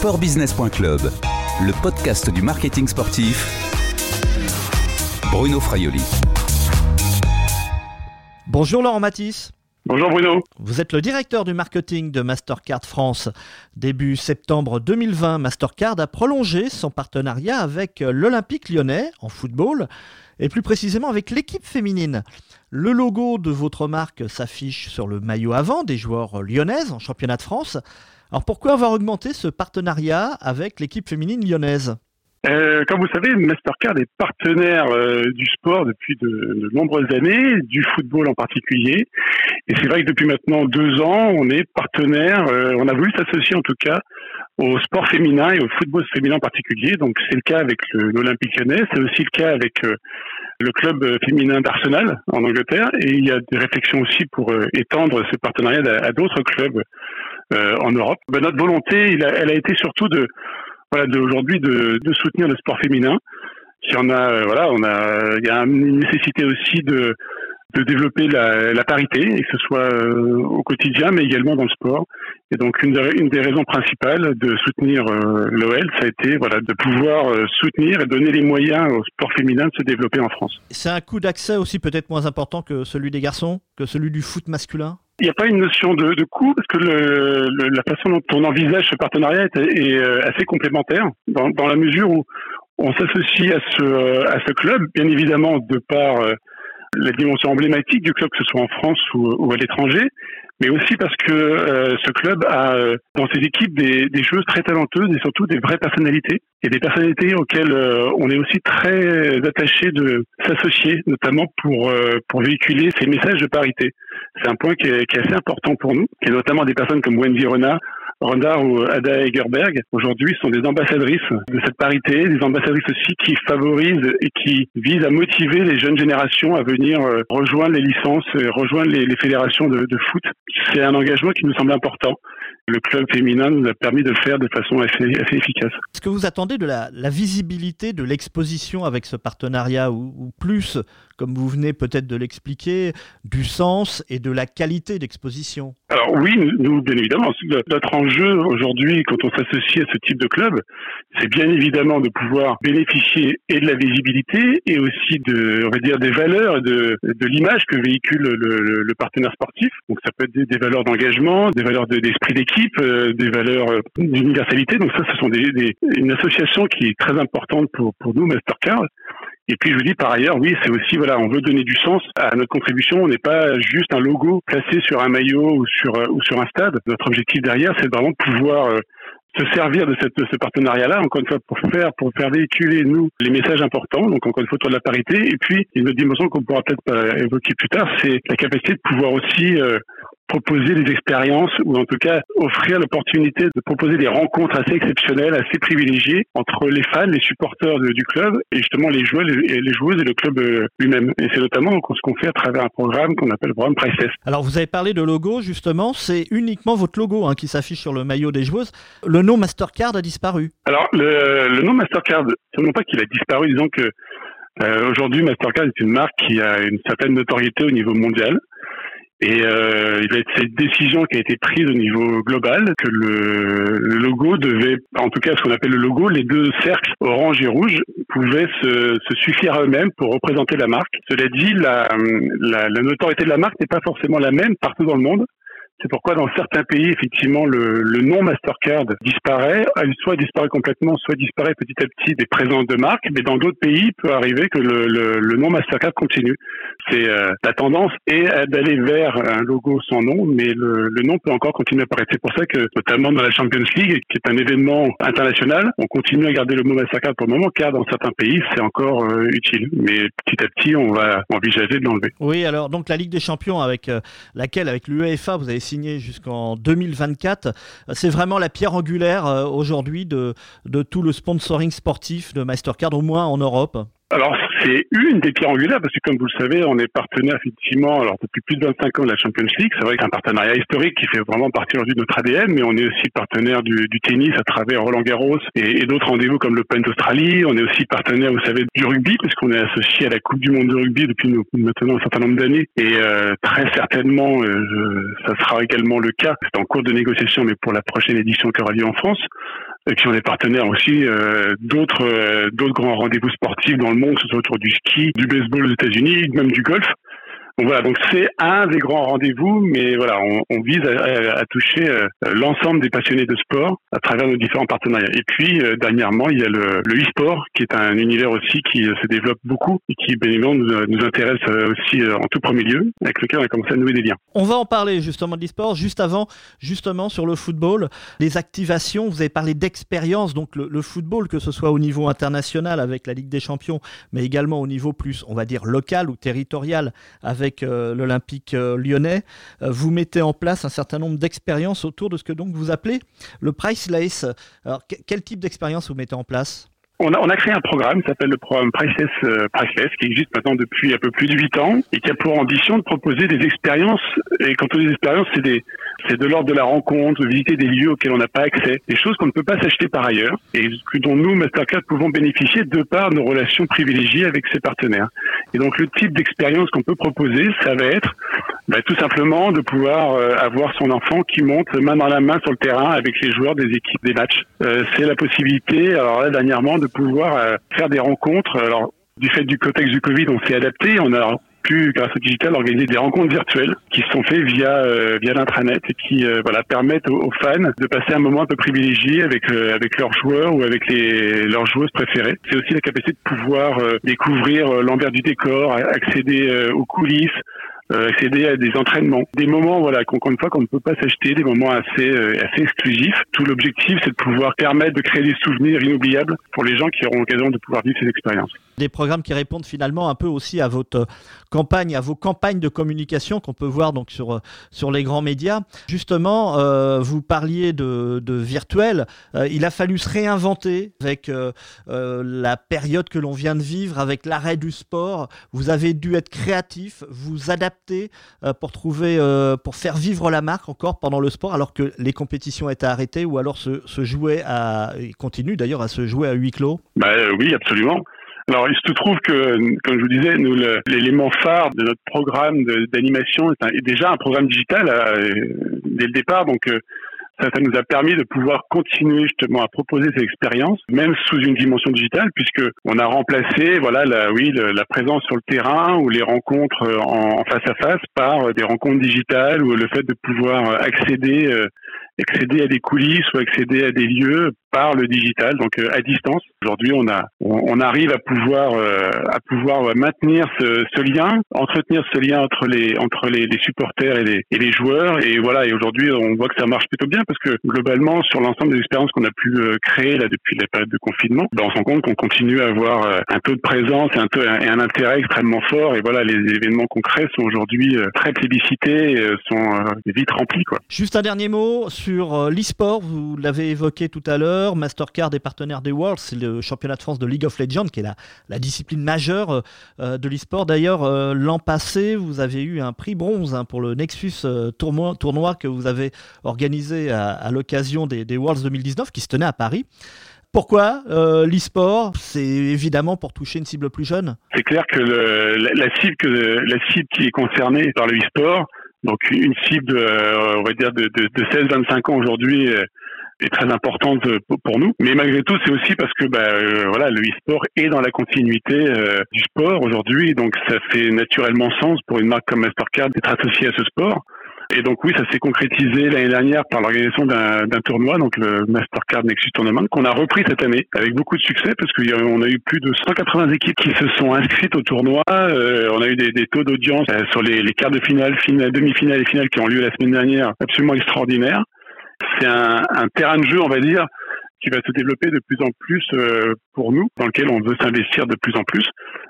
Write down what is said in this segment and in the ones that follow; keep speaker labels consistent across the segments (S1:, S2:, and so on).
S1: Sportbusiness.club, le podcast du marketing sportif. Bruno Fraioli.
S2: Bonjour Laurent Matisse.
S3: Bonjour Bruno.
S2: Vous êtes le directeur du marketing de Mastercard France. Début septembre 2020, Mastercard a prolongé son partenariat avec l'Olympique lyonnais en football et plus précisément avec l'équipe féminine. Le logo de votre marque s'affiche sur le maillot avant des joueurs lyonnaises en championnat de France. Alors pourquoi avoir augmenté ce partenariat avec l'équipe féminine lyonnaise
S3: euh, comme vous savez, Mastercard est partenaire euh, du sport depuis de, nombreuses années, du football en particulier. Et c'est vrai que depuis maintenant deux ans, on est partenaire, euh, on a voulu s'associer en tout cas au sport féminin et au football féminin en particulier. Donc c'est le cas avec l'Olympique lyonnais, c'est aussi le cas avec le club féminin d'Arsenal en Angleterre. Et il y a des réflexions aussi pour étendre ce partenariat à, d'autres clubs en Europe. Ben, notre volonté, elle a été surtout de voilà de, de soutenir le sport féminin. Si on a euh, voilà, on a il y a une nécessité aussi de développer la, parité, et que ce soit euh, au quotidien, mais également dans le sport. Et donc une, des raisons principales de soutenir euh, l'OL, ça a été voilà de pouvoir euh, soutenir et donner les moyens au sport féminin de se développer en France.
S2: C'est un coût d'accès aussi peut-être moins important que celui des garçons, que celui du foot masculin?
S3: Il n'y a pas une notion de, de coût parce que le, le, la façon dont on envisage ce partenariat est, est assez complémentaire dans, dans, la mesure où on s'associe à ce, à ce club, bien évidemment de par la dimension emblématique du club, que ce soit en France ou, ou à l'étranger, mais aussi parce que euh, ce club a euh, dans ses équipes des, des, joueuses très talentueuses et surtout des vraies personnalités et des personnalités auxquelles euh, on est aussi très attaché de s'associer, notamment pour pour véhiculer ces messages de parité. C'est un point qui est, qui est, assez important pour nous, et notamment des personnes comme Wendy Renard Rondard ou Ada Egerberg, aujourd'hui, sont des ambassadrices de cette parité, des ambassadrices aussi qui favorisent et qui visent à motiver les jeunes générations à venir euh, rejoindre les licences, rejoindre les, fédérations de, de foot. C'est un engagement qui nous semble important le club féminin nous a permis de le faire de façon assez, assez efficace.
S2: Est-ce que vous attendez de la, la visibilité de l'exposition avec ce partenariat ou, ou plus, comme vous venez peut-être de l'expliquer, du sens et de la qualité d'exposition?
S3: Alors oui, nous, bien évidemment, notre enjeu aujourd'hui, quand on s'associe à ce type de club, c'est bien évidemment de pouvoir bénéficier et de la visibilité et aussi de, on va dire, des valeurs et de, de l'image que véhicule le, le, le, partenaire sportif. Donc ça peut être des, valeurs d'engagement, des valeurs d'esprit de, d'équipe, euh, des valeurs euh, d'universalité. Donc ça, ce sont des, des, une association qui est très importante pour, pour nous, Mastercard. Et puis je vous dis par ailleurs, oui, c'est aussi voilà, on veut donner du sens à notre contribution. On n'est pas juste un logo placé sur un maillot ou sur euh, ou sur un stade. Notre objectif derrière, c'est vraiment de pouvoir se servir de, cette, de ce partenariat-là, encore une fois, pour faire, pour faire véhiculer, nous, les messages importants, donc encore une fois, autour de la parité, et puis une autre dimension qu'on pourra peut-être évoquer plus tard, c'est la capacité de pouvoir aussi euh, proposer des expériences ou en tout cas offrir l'opportunité de proposer des rencontres assez exceptionnelles, assez privilégiées entre les fans, les supporters de, du club et justement les joueurs, les, les joueuses et le club euh, lui-même. Et c'est notamment ce qu'on fait à travers un programme qu'on appelle le programme Priceless.
S2: Alors vous avez parlé de logo justement, c'est uniquement votre logo hein, qui s'affiche sur le maillot des joueuses. Le nom Mastercard a disparu.
S3: Alors le, le nom Mastercard, c'est pas qu'il a disparu, disons que euh, aujourd'hui Mastercard est une marque qui a une certaine notoriété au niveau mondial. Et euh, il va être cette décision qui a été prise au niveau global que le, logo devait, en tout cas ce qu'on appelle le logo, les deux cercles orange et rouge pouvaient se, se suffire à eux-mêmes pour représenter la marque. Cela dit, la notoriété de la marque n'est pas forcément la même partout dans le monde. C'est pourquoi dans certains pays, effectivement, le, le nom Mastercard disparaît, soit disparaît complètement, soit disparaît petit à petit des présences de marque, mais dans d'autres pays, il peut arriver que le, le, le nom Mastercard continue. C'est euh, la tendance est d'aller vers un logo sans nom, mais le, le nom peut encore continuer à apparaître. C'est pour ça que, notamment dans la Champions League, qui est un événement international, on continue à garder le mot Mastercard pour le moment, car dans certains pays, c'est encore euh, utile. Mais petit à petit, on va envisager de l'enlever.
S2: Oui, alors donc la Ligue des Champions, avec euh, laquelle, avec l'UEFA, vous avez signé jusqu'en 2024. C'est vraiment la pierre angulaire euh, aujourd'hui de, tout le sponsoring sportif de Mastercard, au moins en Europe.
S3: C'est une des pierres angulaires parce que, comme vous le savez, on est partenaire effectivement, alors depuis plus de 25 ans de la Champions League. C'est vrai que un partenariat historique qui fait vraiment partie aujourd'hui de notre ADN, mais on est aussi partenaire du, du tennis à travers Roland Garros et, d'autres rendez-vous comme l'Open d'Australie. On est aussi partenaire, vous savez, du rugby puisqu'on est associé à la Coupe du Monde de rugby depuis maintenant un certain nombre d'années. Et euh, très certainement, euh, ça sera également le cas. C'est en cours de négociation, mais pour la prochaine édition qui aura lieu en France. Et puis on est partenaire aussi d'autres d'autres grands rendez-vous sportifs dans le monde, que ce soit autour du ski, du baseball aux États-Unis, même du golf. Donc voilà, donc c'est un des grands rendez-vous, mais voilà, on, vise à, toucher euh, l'ensemble des passionnés de sport à travers nos différents partenariats. Et puis euh, dernièrement, il y a le, e-sport, qui est un univers aussi qui euh, se développe beaucoup et qui bien évidemment nous, intéresse aussi en tout premier lieu, avec lequel on a commencé à nouer des liens.
S2: On va en parler justement de l'e-sport. Juste avant, justement sur le football, les activations. Vous avez parlé d'expérience, donc le, le football, que ce soit au niveau international avec la Ligue des Champions, mais également au niveau plus, on va dire local ou territorial avec euh, l'Olympique euh, lyonnais, euh, vous mettez en place un certain nombre d'expériences autour de ce que donc vous appelez le Priceless. Alors, quel type d'expérience vous mettez en place?
S3: On a, on a, créé un programme qui s'appelle le programme Priceless, Priceless, qui existe maintenant depuis un peu plus de 8 ans et qui a pour ambition de proposer des expériences. Et quand on dit des expériences, c'est des, c'est de l'ordre de la rencontre, de visiter des lieux auxquels on n'a pas accès, des choses qu'on ne peut pas s'acheter par ailleurs et dont nous, Mastercard, pouvons bénéficier de par nos relations privilégiées avec ses partenaires. Et donc le type d'expérience qu'on peut proposer, ça va être bah, tout simplement de pouvoir euh, avoir son enfant qui monte main dans la main sur le terrain avec les joueurs des équipes des matchs. Euh, c'est la possibilité, alors là dernièrement, de pouvoir euh, faire des rencontres. Alors du fait du contexte du Covid, on s'est adapté. On a pu, grâce au digital, organiser des rencontres virtuelles qui sont faites via euh, via l'intranet et qui euh, voilà permettent aux, fans de passer un moment un peu privilégié avec euh, avec leurs joueurs ou avec les leurs joueuses préférées. C'est aussi la capacité de pouvoir découvrir l'envers du décor, accéder aux coulisses, accéder à des entraînements, des moments voilà qu'encore une fois qu'on ne peut pas s'acheter, des moments assez assez exclusifs. Tout l'objectif c'est de pouvoir permettre de créer des souvenirs inoubliables pour les gens qui auront l'occasion de pouvoir vivre ces expériences
S2: des programmes qui répondent finalement un peu aussi à votre campagne, à vos campagnes de communication qu'on peut voir donc sur, euh, sur les grands médias. Justement, euh, vous parliez de, virtuel. Euh, il a fallu se réinventer avec la période que l'on vient de vivre, avec l'arrêt du sport. Vous avez dû être créatif, vous adapter pour trouver, pour faire vivre la marque encore pendant le sport, alors que les compétitions étaient arrêtées ou alors se, se jouaient à, et d'ailleurs à se jouer à huis clos.
S3: Bah, oui, absolument. Alors, il se trouve que, comme je vous disais, nous, l'élément phare de notre programme d'animation est, déjà un programme digital euh, dès le départ. Donc, euh, ça, ça, nous a permis de pouvoir continuer justement à proposer ces expériences, même sous une dimension digitale, puisque on a remplacé, voilà, la, oui, la présence sur le terrain ou les rencontres en, face à face par des rencontres digitales ou le fait de pouvoir accéder accéder à des coulisses ou accéder à des lieux par le digital, donc euh, à distance. Aujourd'hui, on a, on, arrive à pouvoir, euh, à pouvoir maintenir ce, ce, lien, entretenir ce lien entre les, entre les, les supporters et les, et les, joueurs. Et voilà. Et aujourd'hui, on voit que ça marche plutôt bien parce que globalement, sur l'ensemble des expériences qu'on a pu euh, créer là depuis la période de confinement, ben, on se rend compte qu'on continue à avoir un taux de présence et un, taux, et un intérêt extrêmement fort. Et voilà, les événements concrets sont aujourd'hui très plébiscités, sont vite remplis, quoi.
S2: Juste un dernier mot sur l'e-sport. Vous l'avez évoqué tout à l'heure. Mastercard est partenaire des Worlds, c'est le championnat de France de League of Legends, qui est la, discipline majeure euh, euh, de l'e-sport. D'ailleurs, euh, l'an passé, vous avez eu un prix bronze hein, pour le Nexus tournoi, que vous avez organisé à, l'occasion des, Worlds 2019, qui se tenait à Paris. Pourquoi l'e-sport? C'est évidemment pour toucher une cible plus jeune?
S3: C'est clair que la, cible qui est concernée par le e-sport, donc une cible, on va dire de, de, de 16-25 ans aujourd'hui, est très importante pour nous. Mais malgré tout, c'est aussi parce que bah, euh, voilà, le e-sport est dans la continuité euh, du sport aujourd'hui, donc ça fait naturellement sens pour une marque comme Mastercard d'être associée à ce sport. Et donc oui, ça s'est concrétisé l'année dernière par l'organisation d'un tournoi, donc le Mastercard Nexus Tournament, qu'on a repris cette année avec beaucoup de succès parce qu'on a eu plus de 180 équipes qui se sont inscrites au tournoi. Euh, on a eu des, des taux d'audience sur les, les, quarts de finale, finale demi-finale et finale qui ont lieu la semaine dernière absolument extraordinaires c'est un, un, terrain de jeu, on va dire, qui va se développer de plus en plus euh, pour nous, dans lequel on veut s'investir de plus en plus,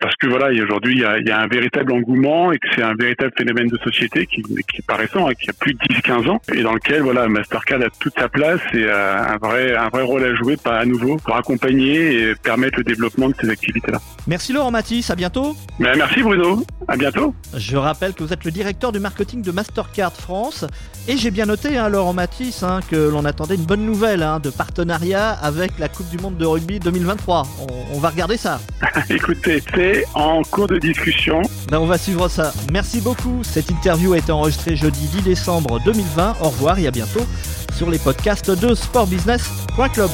S3: parce que voilà, aujourd'hui, il y a, y a, un véritable engouement et que c'est un véritable phénomène de société qui, qui est pas récent, hein, qui a plus de 10-15 ans, et dans lequel voilà, Mastercard a toute sa place et a un vrai, un vrai rôle à jouer, pas à nouveau, pour accompagner et permettre le développement de ces activités-là.
S2: Merci Laurent Matisse, à bientôt.
S3: Ben, merci Bruno, à bientôt.
S2: Je rappelle que vous êtes le directeur du marketing de Mastercard France, et j'ai bien noté, hein, Laurent Matisse, hein, que l'on attendait une bonne nouvelle de partenariat partenariat avec la Coupe du Monde de rugby 2023. On, va regarder ça.
S3: Écoutez, c'est en cours de discussion.
S2: Ben, on va suivre ça. Merci beaucoup. Cette interview a été enregistrée jeudi 10 décembre 2020. Au revoir et à bientôt sur les podcasts de sportbusiness.club.